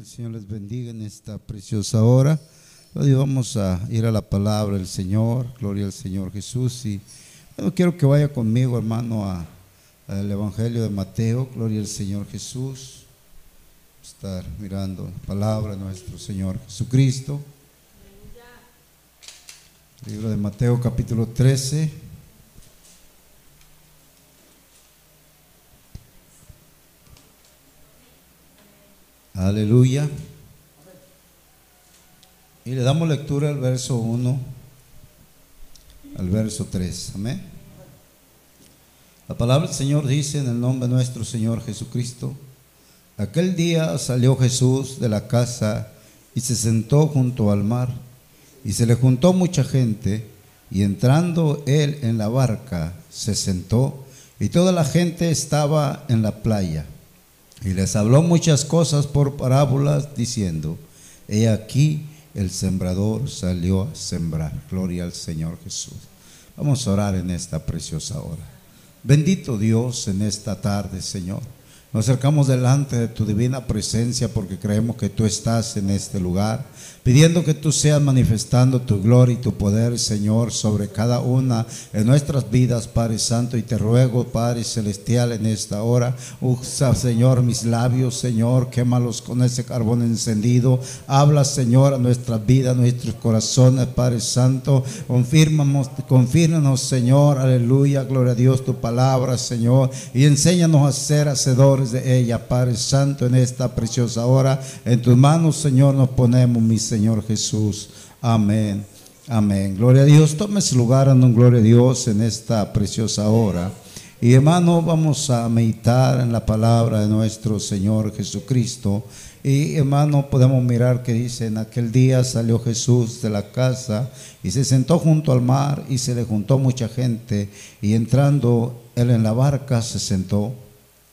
el Señor les bendiga en esta preciosa hora. Vamos a ir a la palabra del Señor, gloria al Señor Jesús. Y bueno, quiero que vaya conmigo, hermano, al Evangelio de Mateo, gloria al Señor Jesús. Estar mirando la palabra de nuestro Señor Jesucristo. Libro de Mateo capítulo 13. Aleluya. Y le damos lectura al verso 1 al verso 3. Amén. La palabra del Señor dice en el nombre de nuestro Señor Jesucristo, aquel día salió Jesús de la casa y se sentó junto al mar y se le juntó mucha gente y entrando él en la barca se sentó y toda la gente estaba en la playa. Y les habló muchas cosas por parábolas, diciendo, he aquí el sembrador salió a sembrar. Gloria al Señor Jesús. Vamos a orar en esta preciosa hora. Bendito Dios en esta tarde, Señor. Nos acercamos delante de tu divina presencia porque creemos que tú estás en este lugar pidiendo que tú seas manifestando tu gloria y tu poder, Señor, sobre cada una de nuestras vidas, Padre Santo, y te ruego, Padre Celestial, en esta hora, usa, Señor, mis labios, Señor, quémalos con ese carbón encendido, habla, Señor, a nuestras vidas, a nuestros corazones, Padre Santo, confírmanos, confírmanos, Señor, aleluya, gloria a Dios, tu palabra, Señor, y enséñanos a ser hacedores de ella, Padre Santo, en esta preciosa hora, en tus manos, Señor, nos ponemos, mis Señor Jesús. Amén. Amén. Gloria a Dios. Tome su lugar, en gloria a Dios en esta preciosa hora. Y hermano, vamos a meditar en la palabra de nuestro Señor Jesucristo. Y hermano, podemos mirar que dice, en aquel día salió Jesús de la casa y se sentó junto al mar y se le juntó mucha gente. Y entrando él en la barca se sentó.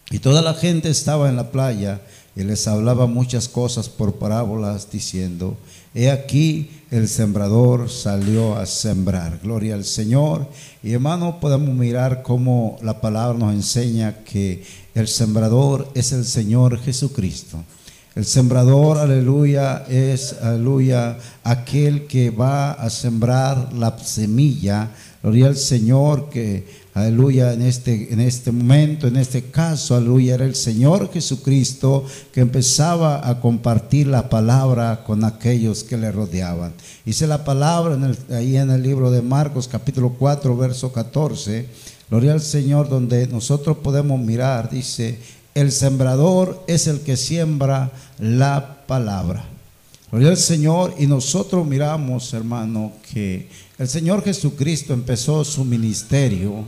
Y toda la gente estaba en la playa y les hablaba muchas cosas por parábolas diciendo, he aquí el sembrador salió a sembrar. Gloria al Señor. Y hermano, podemos mirar cómo la palabra nos enseña que el sembrador es el Señor Jesucristo. El sembrador, aleluya, es, aleluya, aquel que va a sembrar la semilla. Gloria al Señor que aleluya, en este, en este momento, en este caso, aleluya, era el Señor Jesucristo que empezaba a compartir la palabra con aquellos que le rodeaban. Dice la palabra ahí en el libro de Marcos, capítulo 4, verso 14, gloria al Señor, donde nosotros podemos mirar, dice, el sembrador es el que siembra la palabra. Gloria al Señor y nosotros miramos, hermano, que el Señor Jesucristo empezó su ministerio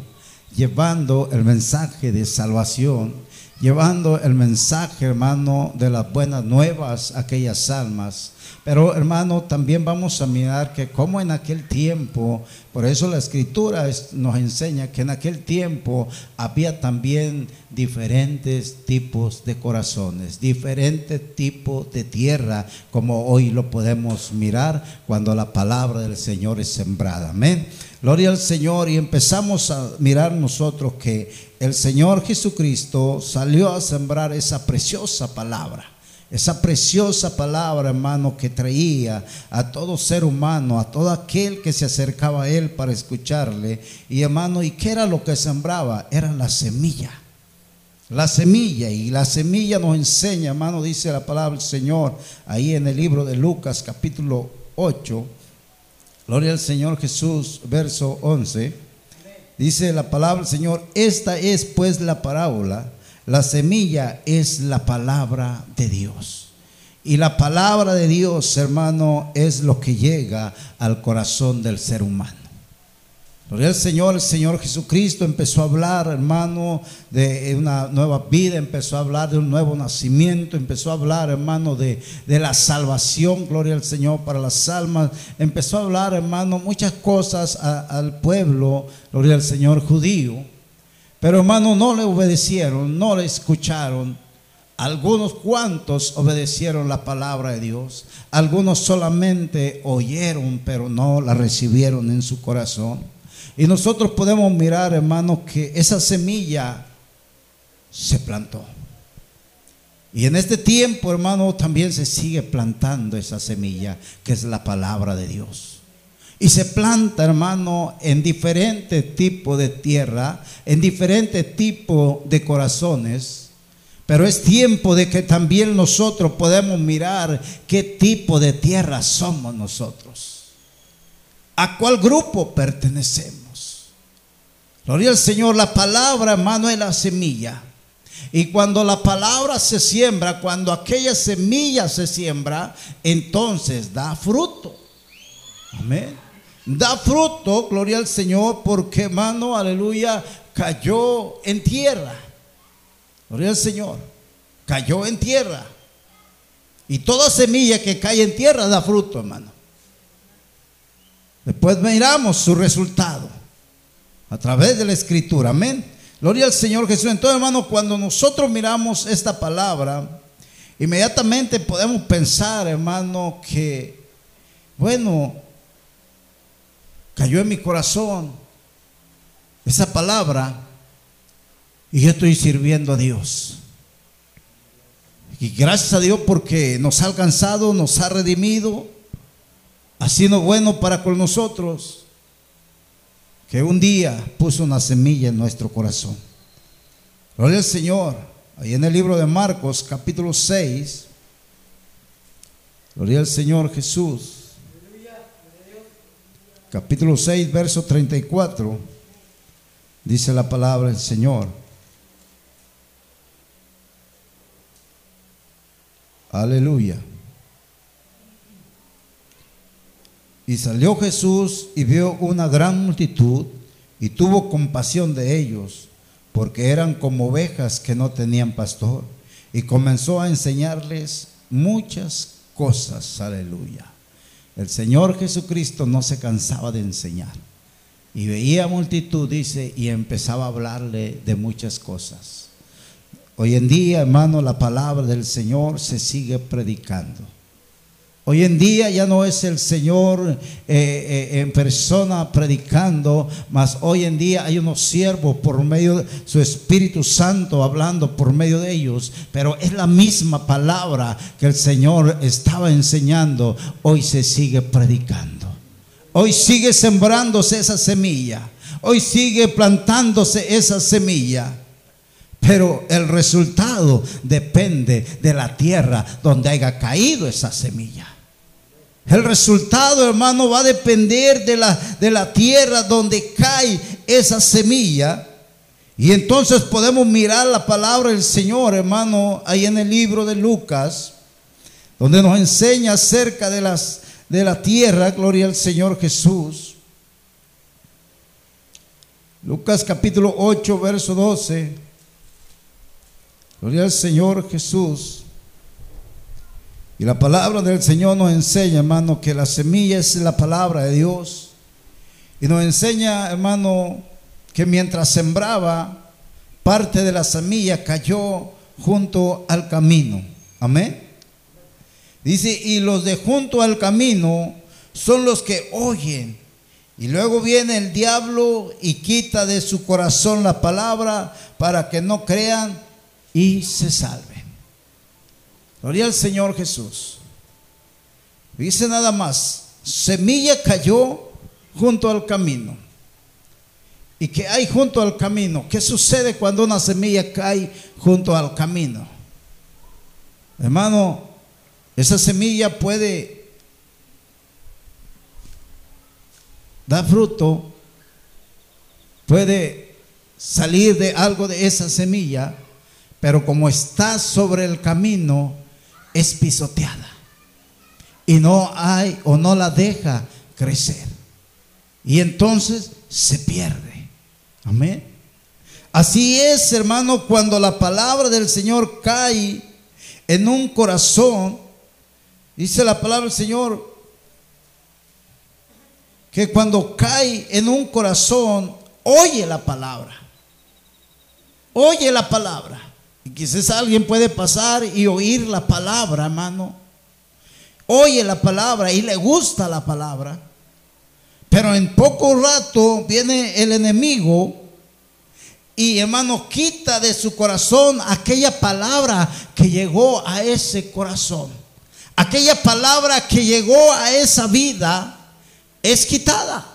llevando el mensaje de salvación, llevando el mensaje, hermano, de las buenas nuevas a aquellas almas. Pero, hermano, también vamos a mirar que como en aquel tiempo, por eso la escritura nos enseña que en aquel tiempo había también diferentes tipos de corazones, diferentes tipos de tierra, como hoy lo podemos mirar cuando la palabra del Señor es sembrada. Amén. Gloria al Señor y empezamos a mirar nosotros que el Señor Jesucristo salió a sembrar esa preciosa palabra. Esa preciosa palabra, hermano, que traía a todo ser humano, a todo aquel que se acercaba a él para escucharle. Y hermano, ¿y qué era lo que sembraba? Era la semilla. La semilla. Y la semilla nos enseña, hermano, dice la palabra del Señor, ahí en el libro de Lucas capítulo 8 Gloria al Señor Jesús, verso 11. Dice la palabra del Señor, esta es pues la parábola, la semilla es la palabra de Dios. Y la palabra de Dios, hermano, es lo que llega al corazón del ser humano. Gloria al Señor, el Señor Jesucristo empezó a hablar, hermano, de una nueva vida, empezó a hablar de un nuevo nacimiento, empezó a hablar, hermano, de, de la salvación, gloria al Señor para las almas, empezó a hablar, hermano, muchas cosas al pueblo, gloria al Señor judío. Pero, hermano, no le obedecieron, no le escucharon. Algunos cuantos obedecieron la palabra de Dios, algunos solamente oyeron, pero no la recibieron en su corazón. Y nosotros podemos mirar, hermanos, que esa semilla se plantó. Y en este tiempo, hermano, también se sigue plantando esa semilla, que es la palabra de Dios. Y se planta, hermano, en diferentes tipos de tierra, en diferentes tipos de corazones. Pero es tiempo de que también nosotros podemos mirar qué tipo de tierra somos nosotros. ¿A cuál grupo pertenecemos? Gloria al Señor, la palabra, hermano, es la semilla. Y cuando la palabra se siembra, cuando aquella semilla se siembra, entonces da fruto. Amén. Da fruto, gloria al Señor, porque hermano, aleluya, cayó en tierra. Gloria al Señor. Cayó en tierra. Y toda semilla que cae en tierra da fruto, hermano. Después miramos su resultado a través de la escritura. Amén. Gloria al Señor Jesús. Entonces, hermano, cuando nosotros miramos esta palabra, inmediatamente podemos pensar, hermano, que, bueno, cayó en mi corazón esa palabra y yo estoy sirviendo a Dios. Y gracias a Dios porque nos ha alcanzado, nos ha redimido, ha sido bueno para con nosotros que un día puso una semilla en nuestro corazón. Gloria al Señor. Ahí en el libro de Marcos, capítulo 6. Gloria al Señor Jesús. Capítulo 6, verso 34. Dice la palabra del Señor. Aleluya. Y salió Jesús y vio una gran multitud y tuvo compasión de ellos, porque eran como ovejas que no tenían pastor. Y comenzó a enseñarles muchas cosas. Aleluya. El Señor Jesucristo no se cansaba de enseñar. Y veía multitud, dice, y empezaba a hablarle de muchas cosas. Hoy en día, hermano, la palabra del Señor se sigue predicando. Hoy en día ya no es el Señor eh, eh, en persona predicando, mas hoy en día hay unos siervos por medio de su Espíritu Santo hablando por medio de ellos, pero es la misma palabra que el Señor estaba enseñando, hoy se sigue predicando. Hoy sigue sembrándose esa semilla, hoy sigue plantándose esa semilla. Pero el resultado depende de la tierra donde haya caído esa semilla. El resultado, hermano, va a depender de la, de la tierra donde cae esa semilla. Y entonces podemos mirar la palabra del Señor, hermano, ahí en el libro de Lucas, donde nos enseña acerca de, las, de la tierra, gloria al Señor Jesús. Lucas capítulo 8, verso 12. Gloria al Señor Jesús. Y la palabra del Señor nos enseña, hermano, que la semilla es la palabra de Dios. Y nos enseña, hermano, que mientras sembraba, parte de la semilla cayó junto al camino. Amén. Dice, y los de junto al camino son los que oyen. Y luego viene el diablo y quita de su corazón la palabra para que no crean y se salven. Gloria al Señor Jesús. Dice nada más, semilla cayó junto al camino. ¿Y qué hay junto al camino? ¿Qué sucede cuando una semilla cae junto al camino? Hermano, esa semilla puede dar fruto, puede salir de algo de esa semilla, pero como está sobre el camino, es pisoteada y no hay o no la deja crecer. Y entonces se pierde. Amén. Así es, hermano, cuando la palabra del Señor cae en un corazón, dice la palabra del Señor, que cuando cae en un corazón, oye la palabra. Oye la palabra. Quizás alguien puede pasar y oír la palabra, hermano. Oye la palabra y le gusta la palabra. Pero en poco rato viene el enemigo y hermano, quita de su corazón aquella palabra que llegó a ese corazón. Aquella palabra que llegó a esa vida es quitada.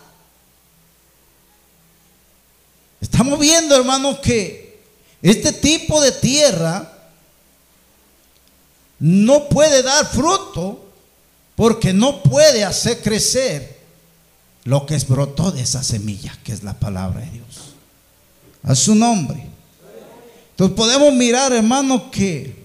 Estamos viendo, hermano, que este tipo de tierra no puede dar fruto porque no puede hacer crecer lo que brotó de esa semilla, que es la palabra de Dios. A su nombre. Entonces podemos mirar, hermano, que,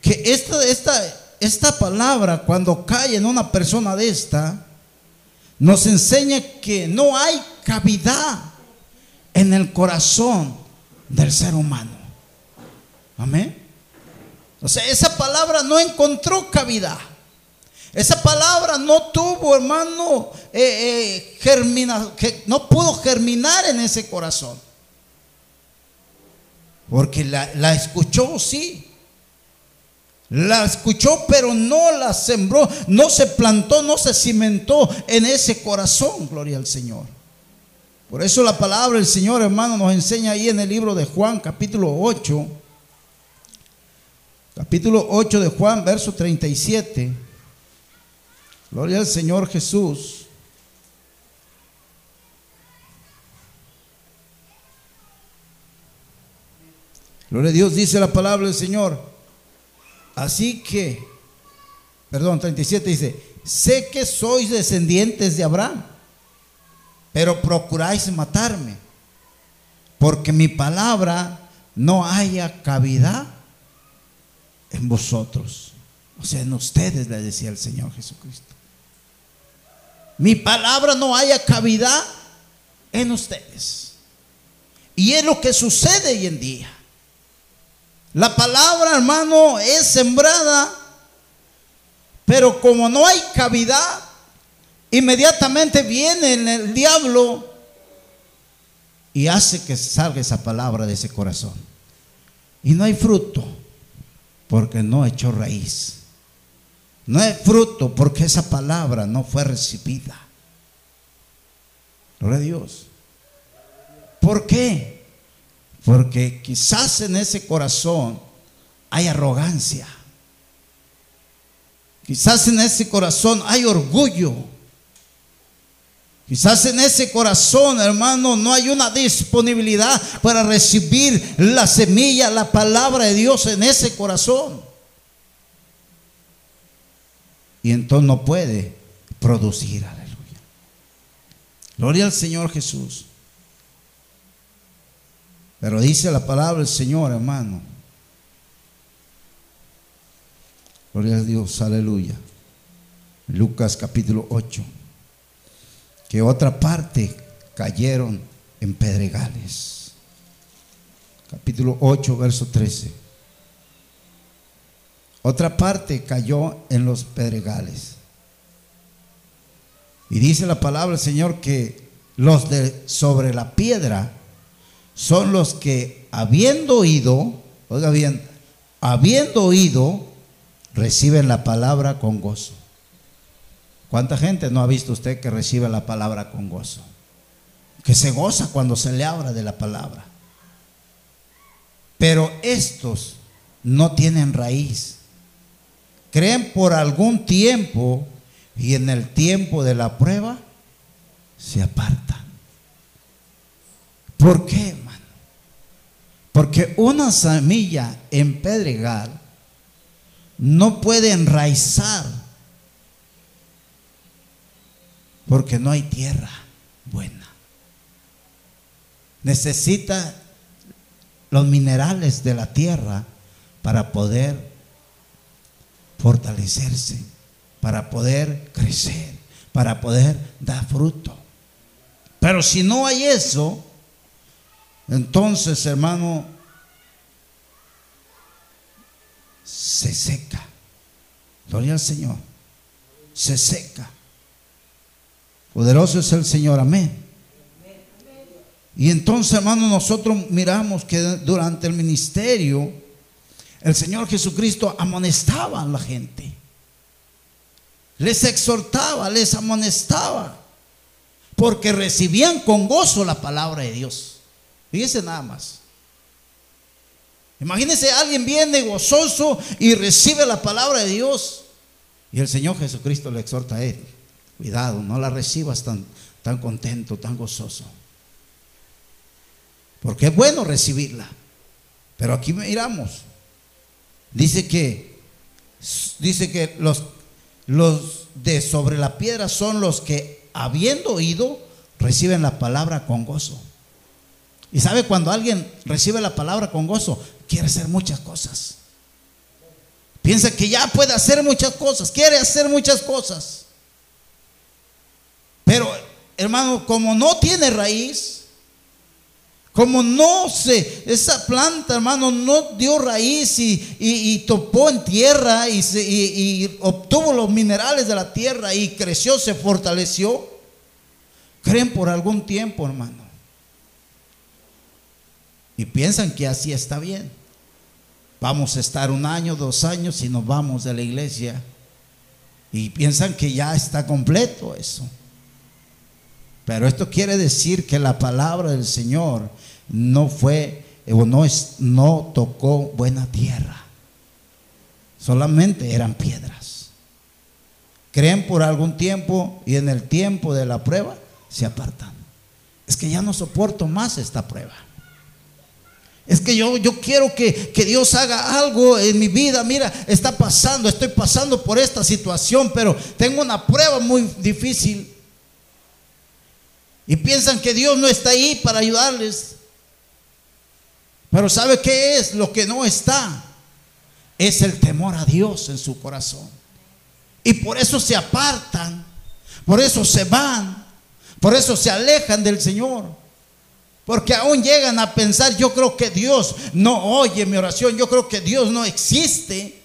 que esta, esta, esta palabra, cuando cae en una persona de esta, nos enseña que no hay cavidad en el corazón del ser humano. Amén. O sea, esa palabra no encontró cavidad. Esa palabra no tuvo, hermano, eh, eh, que no pudo germinar en ese corazón. Porque la escuchó, sí. La escuchó, pero no la sembró, no se plantó, no se cimentó en ese corazón, gloria al Señor. Por eso la palabra del Señor, hermano, nos enseña ahí en el libro de Juan, capítulo 8, capítulo 8 de Juan, verso 37. Gloria al Señor Jesús. Gloria a Dios, dice la palabra del Señor. Así que, perdón, 37 dice, sé que sois descendientes de Abraham, pero procuráis matarme, porque mi palabra no haya cavidad en vosotros. O sea, en ustedes, le decía el Señor Jesucristo. Mi palabra no haya cavidad en ustedes. Y es lo que sucede hoy en día. La palabra, hermano, es sembrada, pero como no hay cavidad, inmediatamente viene el diablo y hace que salga esa palabra de ese corazón. Y no hay fruto porque no echó raíz. No hay fruto porque esa palabra no fue recibida. Gloria a Dios. ¿Por qué? Porque quizás en ese corazón hay arrogancia. Quizás en ese corazón hay orgullo. Quizás en ese corazón, hermano, no hay una disponibilidad para recibir la semilla, la palabra de Dios en ese corazón. Y entonces no puede producir, aleluya. Gloria al Señor Jesús. Pero dice la palabra del Señor, hermano. Gloria a Dios, aleluya. Lucas capítulo 8 que otra parte cayeron en pedregales. Capítulo 8, verso 13. Otra parte cayó en los pedregales. Y dice la palabra del Señor que los de sobre la piedra son los que habiendo oído, oiga bien, habiendo oído, reciben la palabra con gozo. ¿Cuánta gente no ha visto usted que recibe la palabra con gozo? Que se goza cuando se le habla de la palabra. Pero estos no tienen raíz. Creen por algún tiempo y en el tiempo de la prueba se apartan. ¿Por qué, hermano? Porque una semilla en no puede enraizar porque no hay tierra buena. Necesita los minerales de la tierra para poder fortalecerse, para poder crecer, para poder dar fruto. Pero si no hay eso, entonces, hermano, se seca. Gloria al Señor. Se seca. Poderoso es el Señor, amén. Y entonces, hermano, nosotros miramos que durante el ministerio, el Señor Jesucristo amonestaba a la gente. Les exhortaba, les amonestaba. porque recibían con gozo la palabra de Dios. Fíjese nada más. Imagínense, alguien viene gozoso y recibe la palabra de Dios. Y el Señor Jesucristo le exhorta a él. Cuidado, no la recibas tan, tan contento, tan gozoso. Porque es bueno recibirla. Pero aquí miramos. Dice que dice que los, los de sobre la piedra son los que habiendo oído reciben la palabra con gozo. Y sabe cuando alguien recibe la palabra con gozo, quiere hacer muchas cosas. Piensa que ya puede hacer muchas cosas, quiere hacer muchas cosas. Pero, hermano, como no tiene raíz, como no se, esa planta, hermano, no dio raíz y, topó en tierra y, y obtuvo los minerales de la tierra y creció, se fortaleció, creen por algún tiempo, hermano. Y piensan que así está bien. Vamos a estar un año, dos años y nos vamos de la iglesia. Y piensan que ya está completo eso. Pero esto quiere decir que la palabra del Señor no fue o no, es, no tocó buena tierra. Solamente eran piedras. Creen por algún tiempo y en el tiempo de la prueba se apartan. Es que ya no soporto más esta prueba. Es que yo, yo quiero que, que, Dios haga algo en mi vida. Mira, está pasando, estoy pasando por esta situación, pero tengo una prueba muy difícil. Y piensan que Dios no está ahí para ayudarles. Pero ¿sabe qué es lo que no está? Es el temor a Dios en su corazón. Y por eso se apartan, por eso se van, por eso se alejan del Señor. Porque aún llegan a pensar, yo creo que Dios no oye mi oración, yo creo que Dios no existe.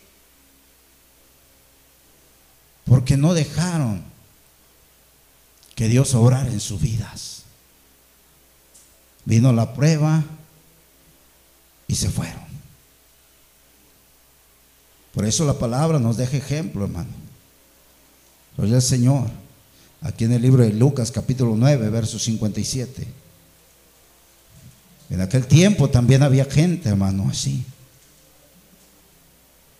Porque no dejaron que Dios obrara en sus vidas. Vino la prueba y se fueron. Por eso la palabra nos deja ejemplo, hermano. Oye el Señor, aquí en el libro de Lucas capítulo 9, verso 57. En aquel tiempo también había gente, hermano, así.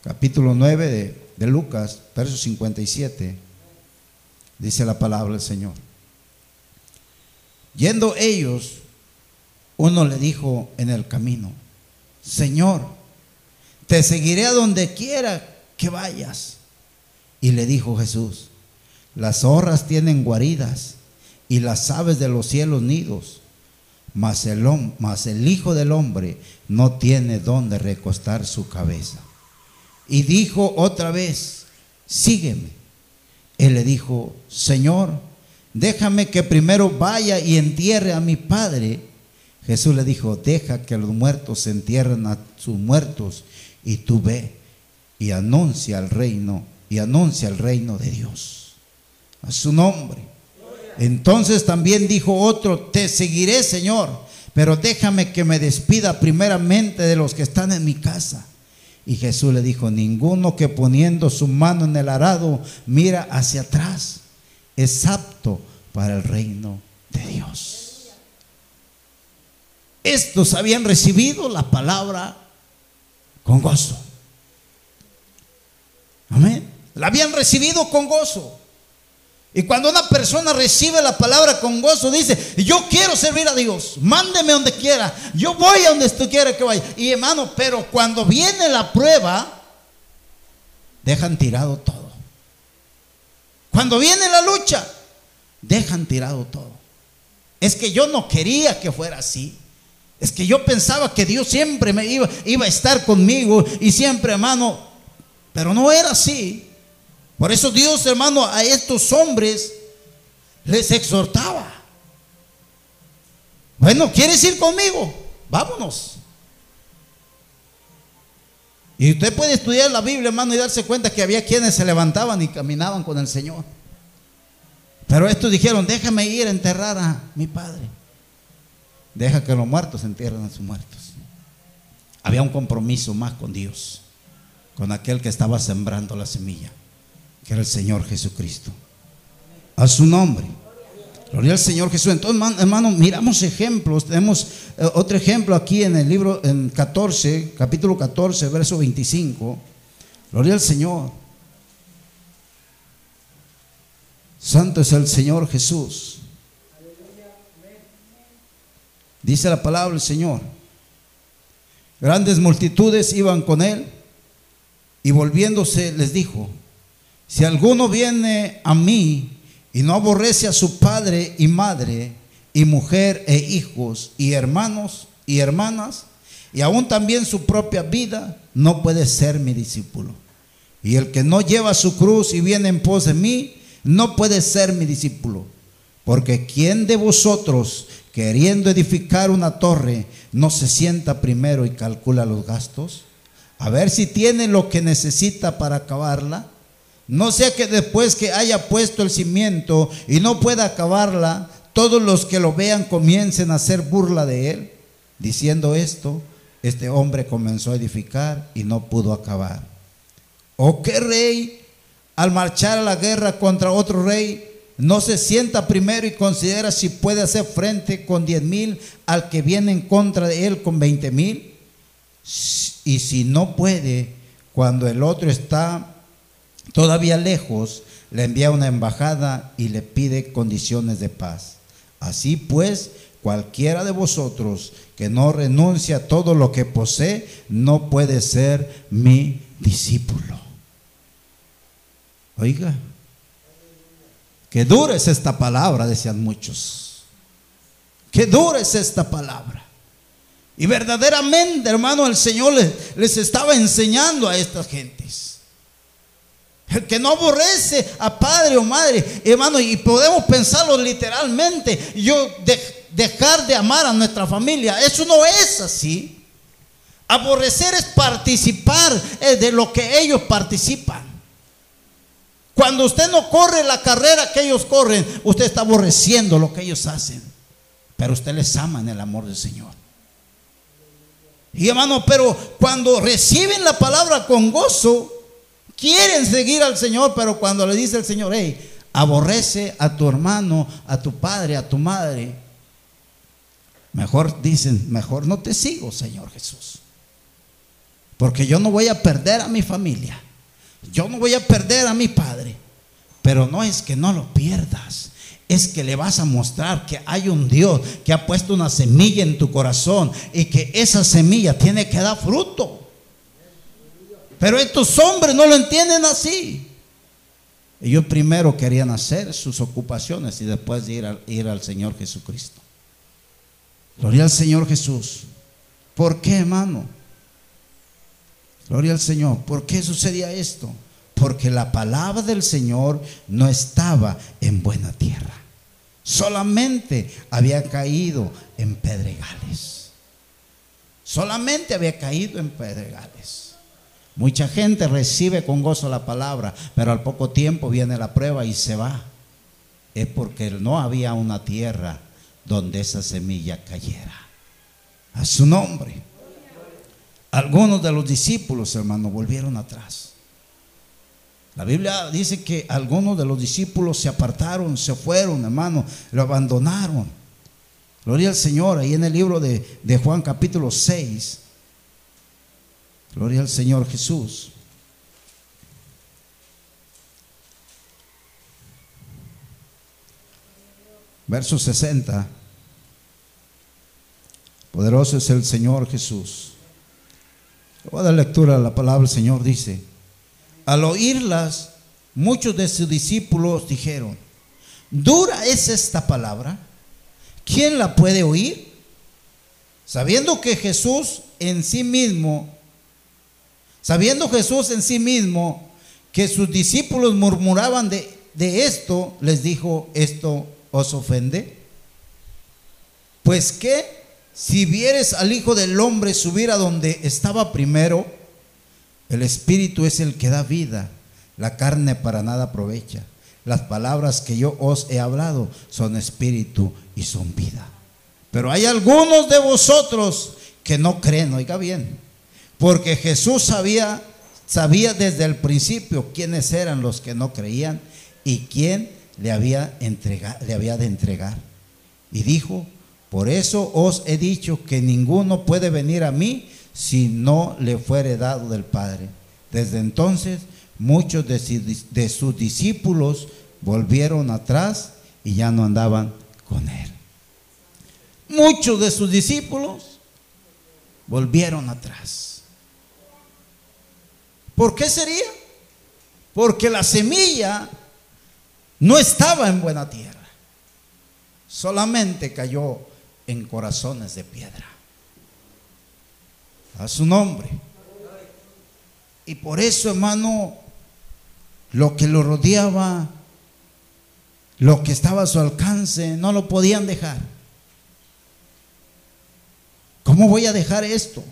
Capítulo 9 de, de Lucas, verso 57, dice la palabra del Señor. Yendo ellos, uno le dijo en el camino, Señor, te seguiré a donde quiera que vayas. Y le dijo Jesús, las zorras tienen guaridas y las aves de los cielos nidos mas el, el Hijo del Hombre no tiene dónde recostar su cabeza. Y dijo otra vez, sígueme. Él le dijo, Señor, déjame que primero vaya y entierre a mi Padre. Jesús le dijo, deja que los muertos se entierren a sus muertos y tú ve y anuncia el reino y anuncia el reino de Dios. A su nombre. Entonces también dijo otro, te seguiré, Señor, pero déjame que me despida primeramente de los que están en mi casa. Y Jesús le dijo, ninguno que poniendo su mano en el arado mira hacia atrás es apto para el reino de Dios. Estos habían recibido la palabra con gozo. Amén. La habían recibido con gozo. Y cuando una persona recibe la palabra con gozo, dice, yo quiero servir a Dios, mándeme donde quiera, yo voy a donde tú quieras que vaya. Y hermano, pero cuando viene la prueba, dejan tirado todo. Cuando viene la lucha, dejan tirado todo. Es que yo no quería que fuera así. Es que yo pensaba que Dios siempre me iba, iba a estar conmigo y siempre, hermano, pero no era así. Por eso Dios, hermano, a estos hombres les exhortaba. Bueno, ¿quieres ir conmigo? Vámonos. Y usted puede estudiar la Biblia, hermano, y darse cuenta que había quienes se levantaban y caminaban con el Señor. Pero estos dijeron, déjame ir a enterrar a mi padre. Deja que los muertos entierren a sus muertos. Había un compromiso más con Dios, con aquel que estaba sembrando la semilla que era el Señor Jesucristo. A su nombre. Gloria al Señor Jesús. Entonces, hermano, miramos ejemplos. Tenemos eh, otro ejemplo aquí en el libro en 14, capítulo 14, verso 25. Gloria al Señor. Santo es el Señor Jesús. Dice la palabra del Señor. Grandes multitudes iban con él y volviéndose les dijo, si alguno viene a mí y no aborrece a su padre y madre y mujer e hijos y hermanos y hermanas y aún también su propia vida, no puede ser mi discípulo. Y el que no lleva su cruz y viene en pos de mí, no puede ser mi discípulo. Porque ¿quién de vosotros, queriendo edificar una torre, no se sienta primero y calcula los gastos? A ver si tiene lo que necesita para acabarla. No sea que después que haya puesto el cimiento y no pueda acabarla, todos los que lo vean comiencen a hacer burla de él. Diciendo esto, este hombre comenzó a edificar y no pudo acabar. ¿O qué rey al marchar a la guerra contra otro rey, no se sienta primero y considera si puede hacer frente con diez mil al que viene en contra de él con veinte mil. Y si no puede, cuando el otro está todavía lejos, le envía una embajada y le pide condiciones de paz. Así pues, cualquiera de vosotros que no renuncia a todo lo que posee, no puede ser mi discípulo. Oiga, qué dura es esta palabra, decían muchos. Qué dura es esta palabra. Y verdaderamente, hermano, el Señor les estaba enseñando a estas gentes. El que no aborrece a padre o madre, hermano, y podemos pensarlo literalmente, yo dejar de amar a nuestra familia, eso no es así. Aborrecer es participar de lo que ellos participan. Cuando usted no corre la carrera que ellos corren, usted está aborreciendo lo que ellos hacen. Pero usted les ama en el amor del Señor. Y hermano, pero cuando reciben la palabra con gozo, quieren seguir al Señor, pero cuando le dice el Señor, hey, aborrece a tu hermano, a tu padre, a tu madre, mejor dicen, mejor no te sigo, Señor Jesús. Porque yo no voy a perder a mi familia. Yo no voy a perder a mi padre, pero no es que no lo pierdas. Es que le vas a mostrar que hay un Dios que ha puesto una semilla en tu corazón y que esa semilla tiene que dar fruto. Pero estos hombres no lo entienden así. Ellos primero querían hacer sus ocupaciones y después ir, ir al Señor Jesucristo. Gloria al Señor Jesús. ¿Por qué, hermano? Gloria al Señor. ¿Por qué sucedía esto? Porque la palabra del Señor no estaba en buena tierra. Solamente había caído en pedregales. Solamente había caído en pedregales. Mucha gente recibe con gozo la palabra, pero al poco tiempo viene la prueba y se va. Es porque no había una tierra donde esa semilla cayera. A su nombre. Algunos de los discípulos, hermano, volvieron atrás. La Biblia dice que algunos de los discípulos se apartaron, se fueron, hermano, lo abandonaron. Gloria al Señor, ahí en el libro de, de Juan capítulo 6. Gloria al Señor Jesús. Verso 60. Poderoso es el Señor Jesús. Voy a dar lectura a la palabra del Señor. Dice, al oírlas, muchos de sus discípulos dijeron, ¿dura es esta palabra? ¿Quién la puede oír? Sabiendo que Jesús en sí mismo, sabiendo Jesús en sí mismo que sus discípulos murmuraban de, esto, les dijo, ¿esto os ofende? Pues qué si vieres al Hijo del Hombre subir a donde estaba primero, el Espíritu es el que da vida, la carne para nada aprovecha. Las palabras que yo os he hablado son espíritu y son vida. Pero hay algunos de vosotros que no creen, oiga bien, porque Jesús sabía, sabía desde el principio quiénes eran los que no creían y quién le había, entrega- le había de entregar. Y dijo, por eso os he dicho que ninguno puede venir a mí si no le fuere dado del Padre. Desde entonces muchos de, sus discípulos volvieron atrás y ya no andaban con él. Muchos de sus discípulos volvieron atrás. ¿Por qué sería? Porque la semilla no estaba en buena tierra. Solamente cayó en corazones de piedra. A su nombre. Y por eso, hermano, lo que lo rodeaba, lo que estaba a su alcance, no lo podían dejar. ¿Cómo voy a dejar esto?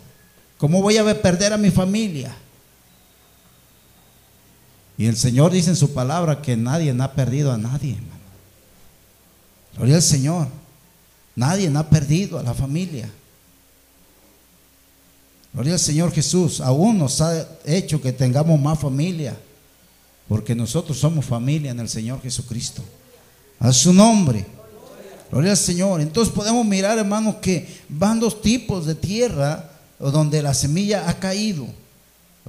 ¿Cómo voy a perder a mi familia? Y el Señor dice en su palabra que nadie ha perdido a nadie. Gloria al Señor. Nadie ha perdido a la familia. Gloria al Señor Jesús. Aún nos ha hecho que tengamos más familia. Porque nosotros somos familia en el Señor Jesucristo. A su nombre. Gloria al Señor. Entonces podemos mirar, hermanos, que van dos tipos de tierra donde la semilla ha caído.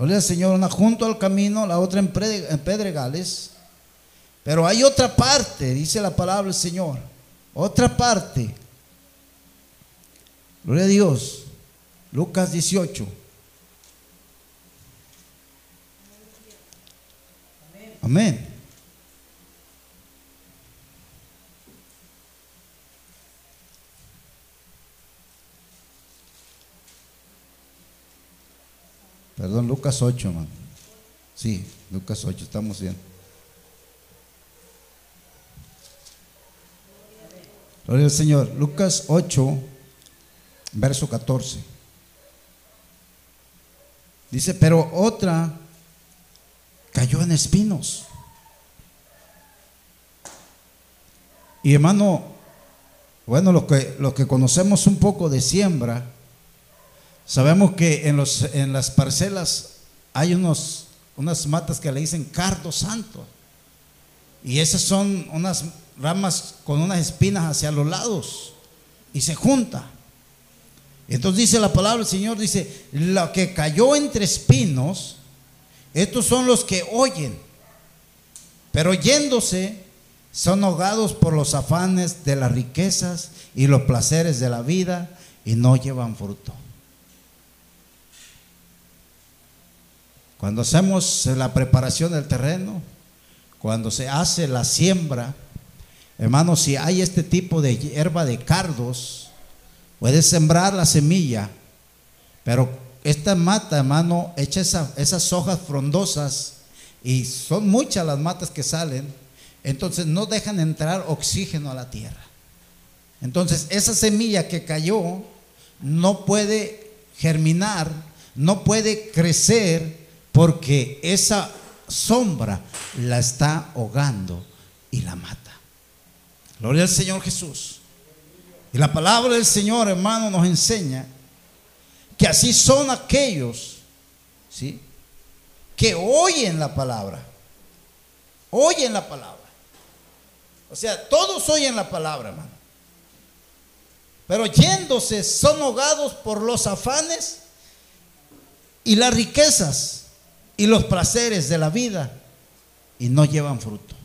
Gloria al Señor, una junto al camino, la otra en pedregales. Pero hay otra parte, dice la palabra del Señor. Otra parte. Gloria a Dios. Lucas 18. Amén. Perdón, Lucas 8, hermano. Sí, Lucas 8, estamos bien. Gloria al Señor. Lucas 8, verso 14. Dice, pero otra cayó en espinos. Y hermano, bueno, lo que, lo que conocemos un poco de siembra, sabemos que en, los, en las parcelas hay unos, unas matas que le dicen cardo santo. Y esas son unas ramas con unas espinas hacia los lados y se junta. Entonces dice la palabra del Señor, dice, lo que cayó entre espinos, estos son los que oyen, pero yéndose son ahogados por los afanes de las riquezas y los placeres de la vida y no llevan fruto. Cuando hacemos la preparación del terreno, cuando se hace la siembra, hermano, si hay este tipo de hierba de cardos, puedes sembrar la semilla, pero esta mata, hermano, echa esa- esas hojas frondosas y son muchas las matas que salen, entonces no dejan entrar oxígeno a la tierra. Entonces esa semilla que cayó no puede germinar, no puede crecer porque esa sombra la está ahogando y la mata. Gloria al Señor Jesús. Y la palabra del Señor, hermano, nos enseña que así son aquellos, ¿sí? Que oyen la palabra. Oyen la palabra. O sea, todos oyen la palabra, hermano. Pero yéndose son ahogados por los afanes y las riquezas y los placeres de la vida y no llevan fruto.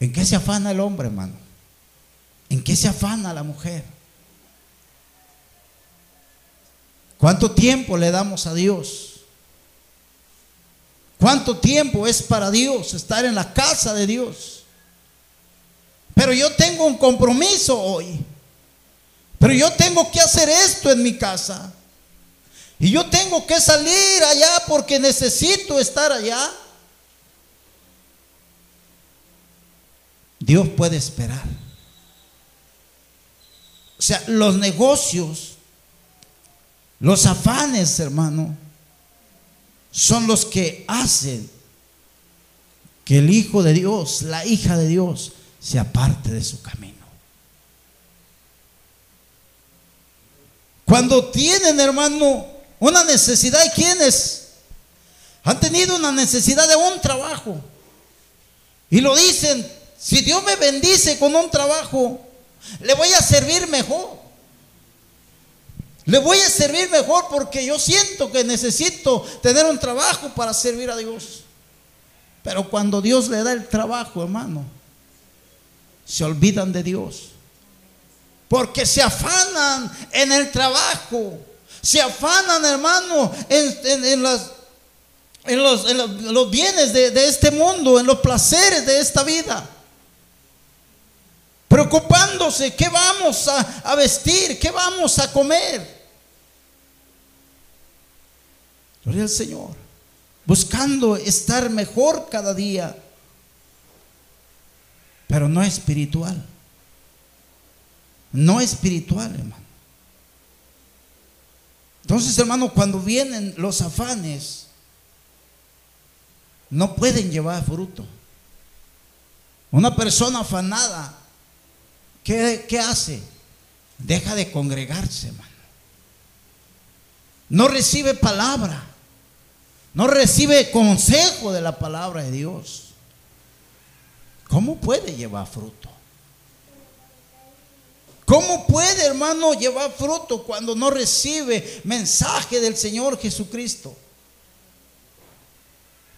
¿En qué se afana el hombre, hermano? ¿En qué se afana la mujer? ¿Cuánto tiempo le damos a Dios? ¿Cuánto tiempo es para Dios estar en la casa de Dios? Pero yo tengo un compromiso hoy. Pero yo tengo que hacer esto en mi casa. Y yo tengo que salir allá porque necesito estar allá. Dios puede esperar. O sea, los negocios, los afanes, hermano, son los que hacen que el Hijo de Dios, la hija de Dios, se aparte de su camino. Cuando tienen, hermano, una necesidad, ¿y quiénes? Han tenido una necesidad de un trabajo. Y lo dicen, si Dios me bendice con un trabajo, le voy a servir mejor. Le voy a servir mejor porque yo siento que necesito tener un trabajo para servir a Dios. Pero cuando Dios le da el trabajo, hermano, se olvidan de Dios. Porque se afanan en el trabajo. Se afanan, hermano, en, las, en los, bienes de, de este mundo, en los placeres de esta vida preocupándose qué vamos a, vestir, qué vamos a comer. Gloria al Señor. Buscando estar mejor cada día. Pero no espiritual. No espiritual, hermano. Entonces, hermano, cuando vienen los afanes, no pueden llevar fruto. Una persona afanada ¿qué, hace? Deja de congregarse, hermano. No recibe palabra. No recibe consejo de la palabra de Dios. ¿Cómo puede llevar fruto? ¿Cómo puede, hermano, llevar fruto cuando no recibe mensaje del Señor Jesucristo?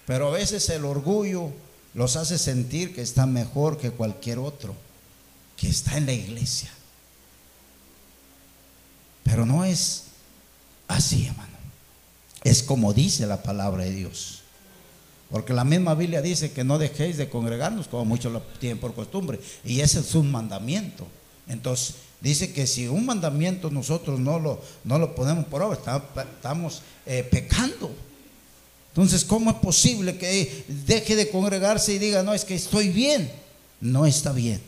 Pero a veces el orgullo los hace sentir que están mejor que cualquier otro que está en la iglesia. Pero no es así, hermano. Es como dice la palabra de Dios. Porque la misma Biblia dice que no dejéis de congregarnos como muchos lo tienen por costumbre. Y ese es un mandamiento. Entonces, dice que si un mandamiento nosotros no lo, no lo ponemos por obra, estamos eh, pecando. Entonces, ¿cómo es posible que deje de congregarse y diga, no, es que estoy bien? No está bien.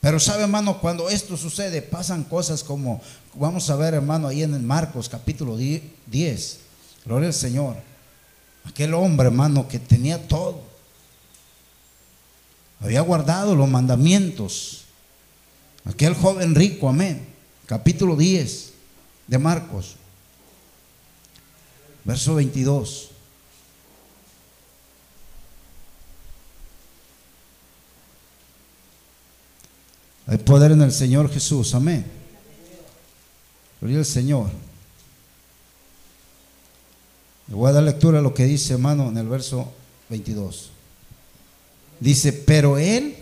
Pero sabe, hermano, cuando esto sucede, pasan cosas como, vamos a ver, hermano, ahí en el Marcos capítulo 10. Gloria al Señor. Aquel hombre, hermano, que tenía todo. Había guardado los mandamientos. Aquel joven rico, amén. Capítulo 10 de Marcos. Verso 22. Hay poder en el Señor Jesús, amén. Gloria al Señor. Le voy a dar lectura a lo que dice, hermano, en el verso 22. Dice, pero él,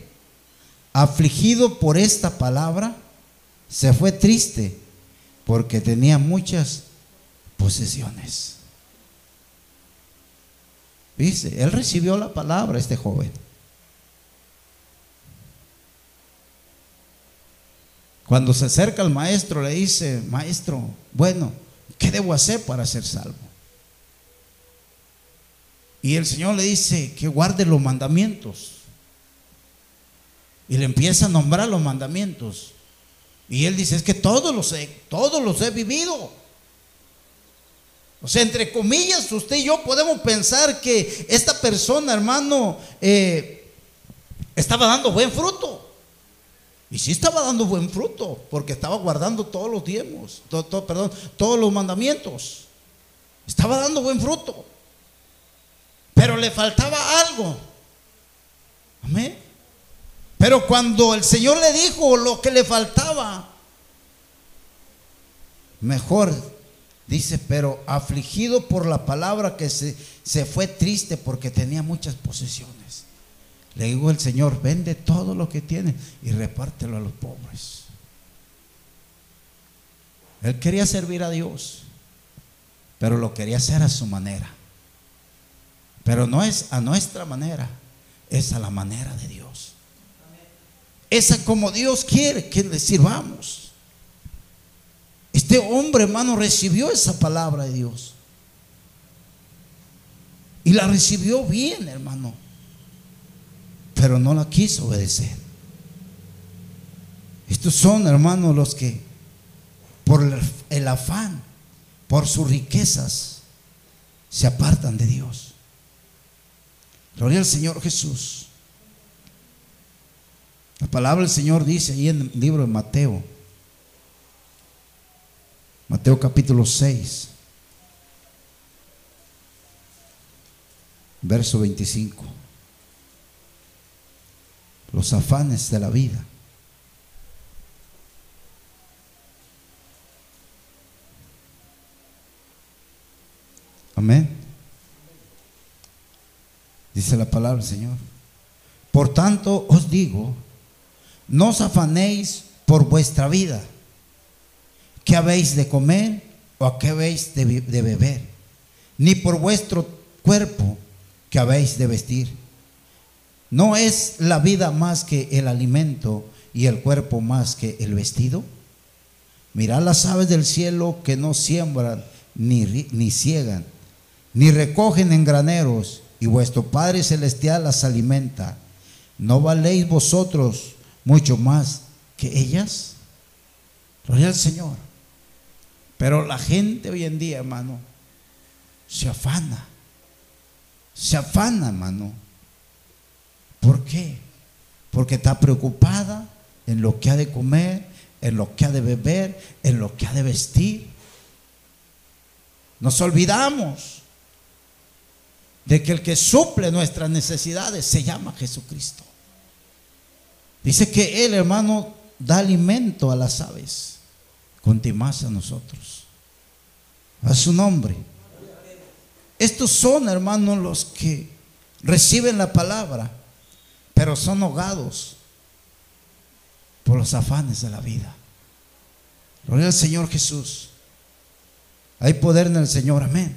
afligido por esta palabra, se fue triste porque tenía muchas posesiones. Dice, él recibió la palabra, este joven. Cuando se acerca al maestro, le dice, maestro, bueno, ¿qué debo hacer para ser salvo? Y el Señor le dice que guarde los mandamientos. Y le empieza a nombrar los mandamientos. Y él dice, es que todos los he, todos los he vivido. O sea, entre comillas, usted y yo podemos pensar que esta persona, hermano, eh, estaba dando buen fruto. Y sí estaba dando buen fruto, porque estaba guardando todos los diezmos, perdón, todos los mandamientos. Estaba dando buen fruto. Pero le faltaba algo. Amén. Pero cuando el Señor le dijo lo que le faltaba, mejor, dice, pero afligido por la palabra que se, se fue triste porque tenía muchas posesiones. Le digo al Señor, vende todo lo que tiene y repártelo a los pobres. Él quería servir a Dios, pero lo quería hacer a su manera. Pero no es a nuestra manera, es a la manera de Dios. Es como Dios quiere que le sirvamos. Este hombre, hermano, recibió esa palabra de Dios. Y la recibió bien, hermano pero no la quiso obedecer. Estos son, hermanos, los que por el afán, por sus riquezas, se apartan de Dios. Gloria al Señor Jesús. La palabra del Señor dice ahí en el libro de Mateo, Mateo capítulo 6, verso 25. los afanes de la vida. Amén. Dice la palabra del Señor. Por tanto os digo, no os afanéis por vuestra vida, qué habéis de comer o a qué habéis de, beber, ni por vuestro cuerpo que habéis de vestir. ¿No es la vida más que el alimento y el cuerpo más que el vestido? Mirad las aves del cielo que no siembran ni, ni ciegan, ni recogen en graneros, y vuestro Padre Celestial las alimenta. ¿No valéis vosotros mucho más que ellas? Gloria al Señor. Pero la gente hoy en día, hermano, se afana. Se afana, hermano. ¿Por qué? Porque está preocupada en lo que ha de comer, en lo que ha de beber, en lo que ha de vestir. Nos olvidamos de que el que suple nuestras necesidades se llama Jesucristo. Dice que Él, hermano, da alimento a las aves, más a nosotros. A su nombre. Estos son, hermanos, los que reciben la palabra, pero son ahogados por los afanes de la vida. Gloria al Señor Jesús. Hay poder en el Señor, amén.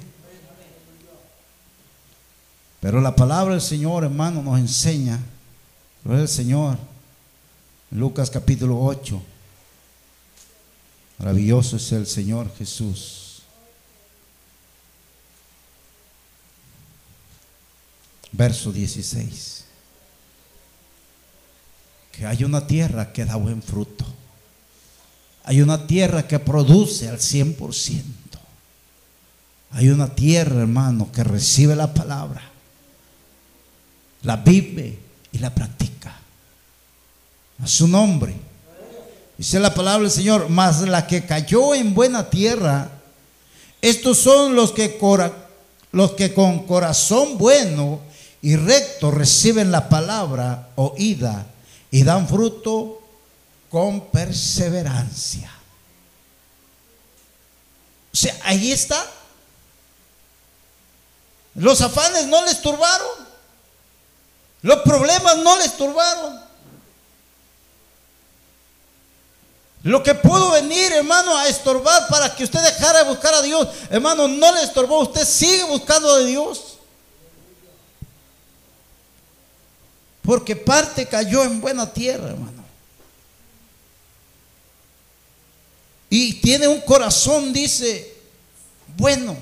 Pero la palabra del Señor, hermano, nos enseña, gloria al Señor, Lucas capítulo 8. Maravilloso es el Señor Jesús. Verso 16. Que hay una tierra que da buen fruto. Hay una tierra que produce al 100%. Hay una tierra, hermano, que recibe la palabra, la vive y la practica. A su nombre. Dice la palabra del Señor, mas la que cayó en buena tierra, estos son los que, los que con corazón bueno y recto reciben la palabra oída y dan fruto con perseverancia. O sea, ahí está. Los afanes no les turbaron. Los problemas no les turbaron. Lo que pudo venir, hermano, a estorbar para que usted dejara de buscar a Dios, hermano, no le estorbó. Usted sigue buscando de Dios. Porque parte cayó en buena tierra, hermano. Y tiene un corazón, dice, bueno.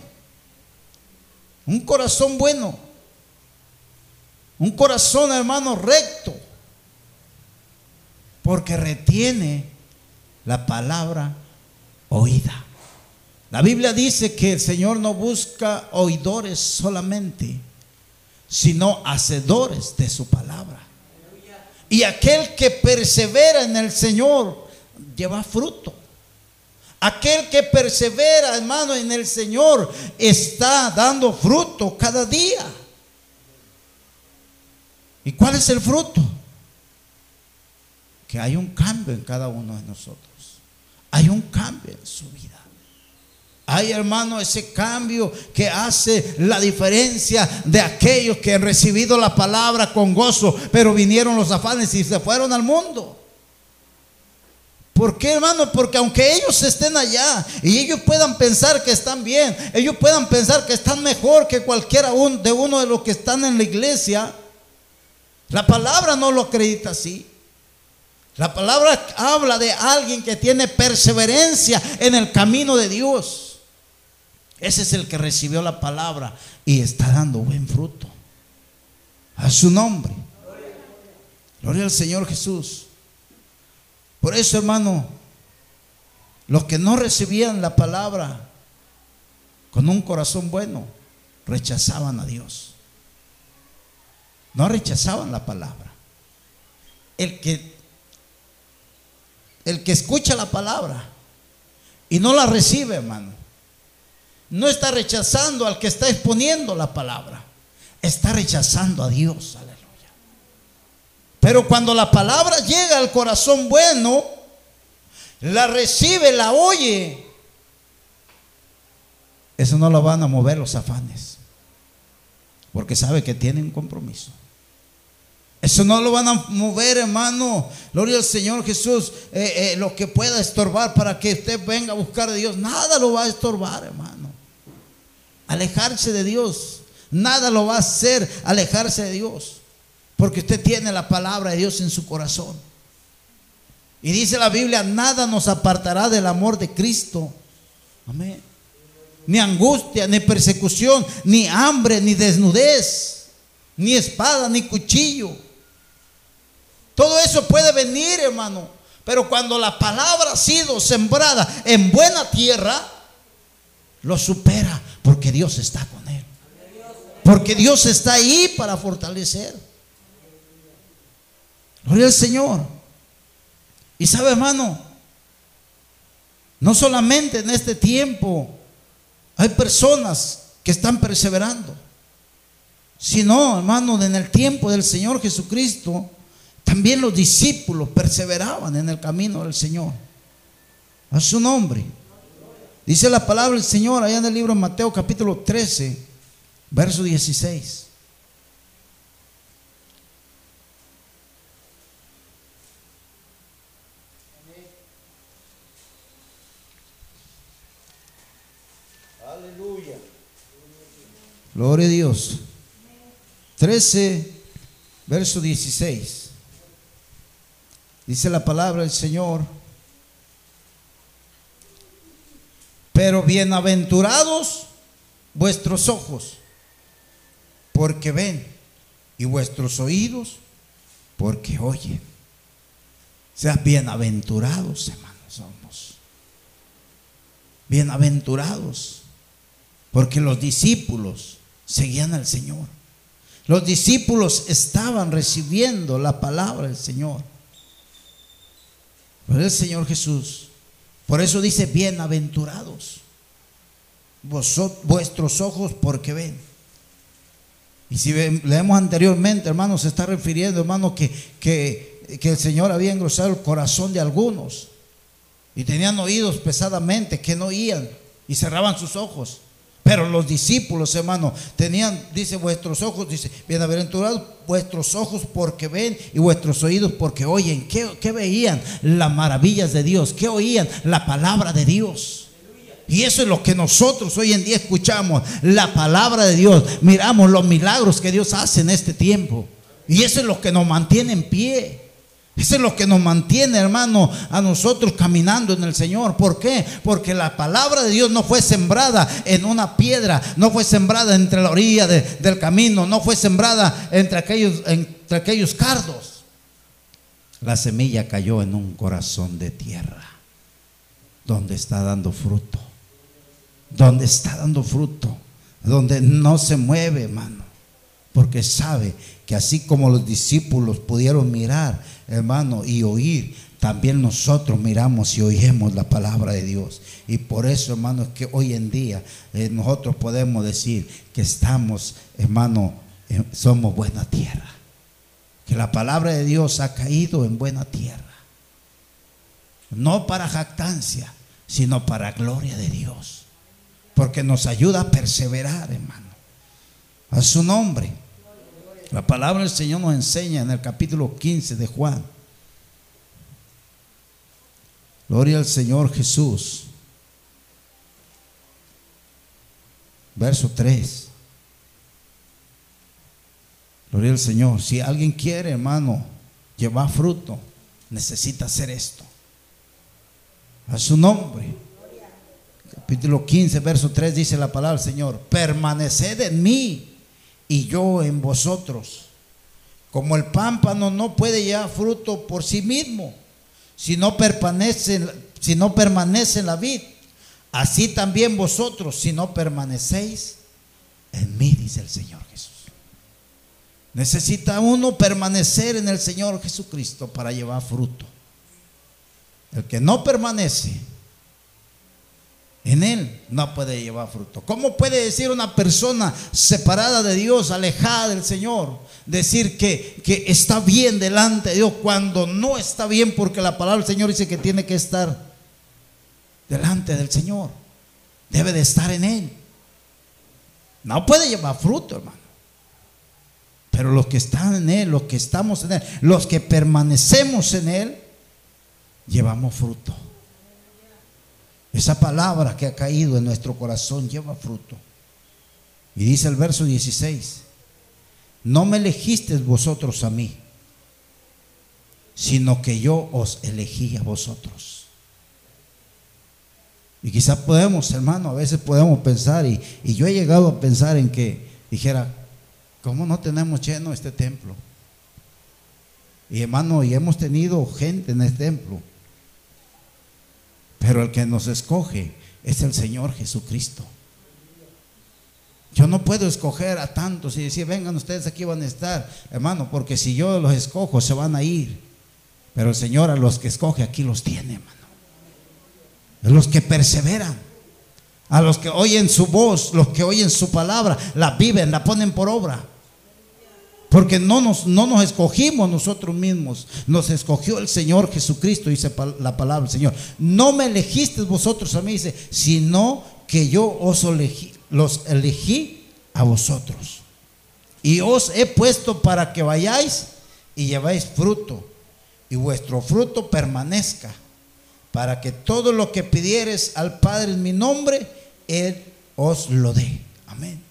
Un corazón bueno. Un corazón, hermano, recto. Porque retiene la palabra oída. La Biblia dice que el Señor no busca oidores solamente, sino hacedores de su palabra. Y aquel que persevera en el Señor lleva fruto. Aquel que persevera, hermano, en el Señor está dando fruto cada día. ¿Y cuál es el fruto? Que hay un cambio en cada uno de nosotros hay un cambio en su vida. Hay, hermano, ese cambio que hace la diferencia de aquellos que han recibido la palabra con gozo, pero vinieron los afanes y se fueron al mundo. ¿Por qué, hermano? Porque aunque ellos estén allá y ellos puedan pensar que están bien, ellos puedan pensar que están mejor que cualquiera de uno de los que están en la iglesia, la palabra no lo acredita así. La palabra habla de alguien que tiene perseverancia en el camino de Dios. Ese es el que recibió la palabra y está dando buen fruto. A su nombre. Gloria al Señor Jesús. Por eso, hermano, los que no recibían la palabra con un corazón bueno, rechazaban a Dios. No rechazaban la palabra. El que el que escucha la palabra y no la recibe, hermano, no está rechazando al que está exponiendo la palabra, está rechazando a Dios, aleluya. Pero cuando la palabra llega al corazón bueno, la recibe, la oye, eso no lo van a mover los afanes, porque sabe que tiene un compromiso. Eso no lo van a mover, hermano. Gloria al Señor Jesús. Eh, eh, lo que pueda estorbar para que usted venga a buscar a Dios. Nada lo va a estorbar, hermano. Alejarse de Dios. Nada lo va a hacer alejarse de Dios. Porque usted tiene la palabra de Dios en su corazón. Y dice la Biblia, nada nos apartará del amor de Cristo. Amén. Ni angustia, ni persecución, ni hambre, ni desnudez, ni espada, ni cuchillo. Todo eso puede venir, hermano. Pero cuando la palabra ha sido sembrada en buena tierra, lo supera porque Dios está con él. Porque Dios está ahí para fortalecer. Gloria al Señor. Y sabe, hermano, no solamente en este tiempo hay personas que están perseverando, sino, hermano, en el tiempo del Señor Jesucristo, también los discípulos perseveraban en el camino del Señor. A su nombre. Dice la palabra del Señor allá en el libro de Mateo capítulo 13, verso 16. Aleluya. Gloria a Dios. 13, verso 16. Dice la palabra del Señor. Pero bienaventurados vuestros ojos, porque ven, y vuestros oídos, porque oyen. Sean bienaventurados, hermanos, somos. Bienaventurados, porque los discípulos seguían al Señor. Los discípulos estaban recibiendo la palabra del Señor el Señor Jesús. Por eso dice, bienaventurados vuestros ojos porque ven. Y si leemos anteriormente, hermano, se está refiriendo, hermano, que, que, que el Señor había engrosado el corazón de algunos. Y tenían oídos pesadamente que no oían y cerraban sus ojos. Pero los discípulos, hermano, tenían, dice, vuestros ojos, dice, bienaventurados vuestros ojos porque ven y vuestros oídos porque oyen. ¿Qué, veían? Las maravillas de Dios. ¿Qué oían? La palabra de Dios. Y eso es lo que nosotros hoy en día escuchamos, la palabra de Dios. Miramos los milagros que Dios hace en este tiempo. Y eso es lo que nos mantiene en pie. Eso es lo que nos mantiene, hermano, a nosotros caminando en el Señor. ¿Por qué? Porque la palabra de Dios no fue sembrada en una piedra, no fue sembrada entre la orilla del camino, no fue sembrada entre aquellos, entre aquellos cardos. La semilla cayó en un corazón de tierra, donde está dando fruto, donde está dando fruto, donde no se mueve, hermano, porque sabe que así como los discípulos pudieron mirar hermano, y oír, también nosotros miramos y oímos la palabra de Dios. Y por eso, hermano, es que hoy en día eh, nosotros podemos decir que estamos, hermano, somos buena tierra. Que la palabra de Dios ha caído en buena tierra. No para jactancia, sino para gloria de Dios. Porque nos ayuda a perseverar, hermano. A su nombre. La palabra del Señor nos enseña en el capítulo 15 de Juan. Gloria al Señor Jesús. Verso 3. Gloria al Señor. Si alguien quiere, hermano, llevar fruto, necesita hacer esto. A su nombre. Capítulo 15, verso 3 dice la palabra del Señor. Permaneced en mí y yo en vosotros. Como el pámpano no puede llevar fruto por sí mismo, si no permanece, si no permanece en la vid, así también vosotros, si no permanecéis en mí, dice el Señor Jesús. Necesita uno permanecer en el Señor Jesucristo para llevar fruto. El que no permanece en Él no puede llevar fruto. ¿Cómo puede decir una persona separada de Dios, alejada del Señor, decir que, que está bien delante de Dios cuando no está bien porque la palabra del Señor dice que tiene que estar delante del Señor? Debe de estar en Él. No puede llevar fruto, hermano. Pero los que están en Él, los que estamos en Él, los que permanecemos en Él, llevamos fruto. Esa palabra que ha caído en nuestro corazón lleva fruto. Y dice el verso 16, no me elegisteis vosotros a mí, sino que yo os elegí a vosotros. Y quizás podemos, hermano, a veces podemos pensar, y, y yo he llegado a pensar en que dijera, ¿cómo no tenemos lleno este templo? Y hermano, y hemos tenido gente en este templo pero el que nos escoge es el Señor Jesucristo. Yo no puedo escoger a tantos y decir, vengan ustedes aquí van a estar, hermano, porque si yo los escojo se van a ir. Pero el Señor a los que escoge aquí los tiene, hermano. A los que perseveran, a los que oyen su voz, los que oyen su palabra, la viven, la ponen por obra. Porque no nos, no nos escogimos nosotros mismos, nos escogió el Señor Jesucristo, dice la palabra del Señor. No me elegisteis vosotros a mí, dice, sino que yo os elegí, los elegí a vosotros. Y os he puesto para que vayáis y lleváis fruto, y vuestro fruto permanezca, para que todo lo que pidieres al Padre en mi nombre, Él os lo dé. Amén.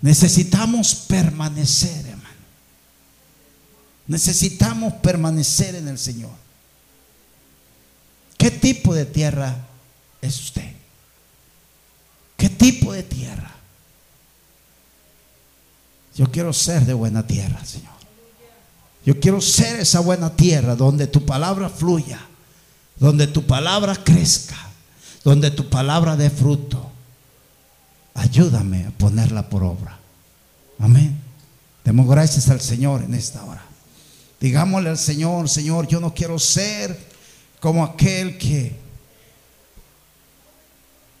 Necesitamos permanecer, hermano. Necesitamos permanecer en el Señor. ¿Qué tipo de tierra es usted? ¿Qué tipo de tierra? Yo quiero ser de buena tierra, Señor. Yo quiero ser esa buena tierra donde tu palabra fluya, donde tu palabra crezca, donde tu palabra dé fruto ayúdame a ponerla por obra. Amén. Demos gracias al Señor en esta hora. Digámosle al Señor, Señor, yo no quiero ser como aquel que,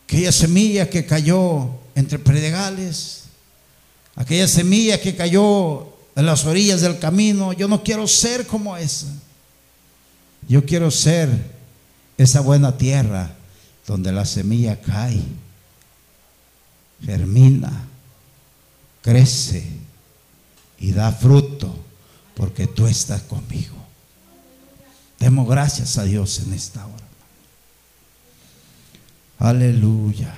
aquella semilla que cayó entre predegales, aquella semilla que cayó en las orillas del camino. Yo no quiero ser como esa. Yo quiero ser esa buena tierra donde la semilla cae germina, crece y da fruto porque tú estás conmigo. Demos gracias a Dios en esta hora. Aleluya.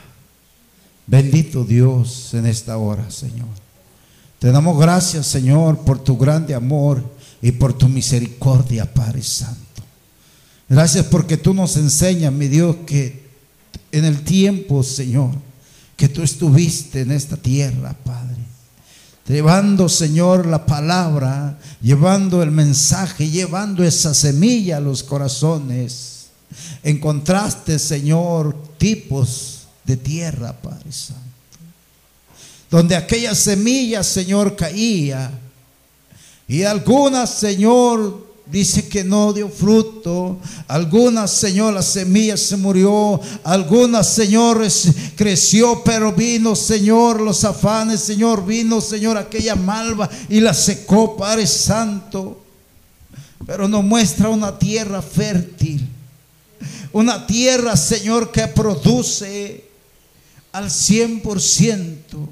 Bendito Dios en esta hora, Señor. Te damos gracias, Señor, por tu grande amor y por tu misericordia, Padre Santo. Gracias porque tú nos enseñas, mi Dios, que en el tiempo, Señor, que tú estuviste en esta tierra, Padre. Llevando, Señor, la palabra, llevando el mensaje, llevando esa semilla a los corazones. Encontraste, Señor, tipos de tierra, Padre Santo. Donde aquella semilla, Señor, caía. Y algunas, Señor, dice que no dio fruto. Algunas, Señor, la semilla se murió. Algunas, Señor, creció, pero vino, Señor, los afanes, Señor, vino, Señor, aquella malva y la secó, Padre Santo. Pero nos muestra una tierra fértil. Una tierra, Señor, que produce al cien por ciento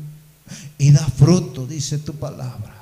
y da fruto, dice tu palabra.